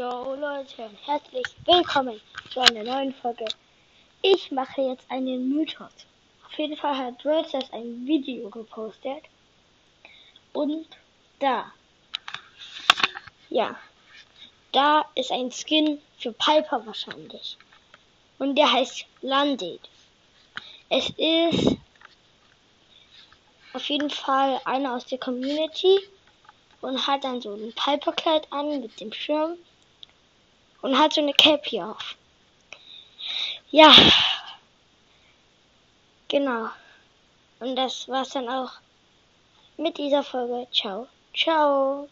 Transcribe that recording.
Jo Leute, herzlich willkommen zu einer neuen Folge. Ich mache jetzt einen Mythos. Auf jeden Fall hat Roses ein Video gepostet. Und da. Ja. Da ist ein Skin für Piper wahrscheinlich. Und der heißt Landed. Es ist auf jeden Fall einer aus der Community und hat dann so ein Piperkleid an mit dem Schirm und hat so eine Cappy auf. Ja, genau. Und das war's dann auch mit dieser Folge. Ciao, ciao.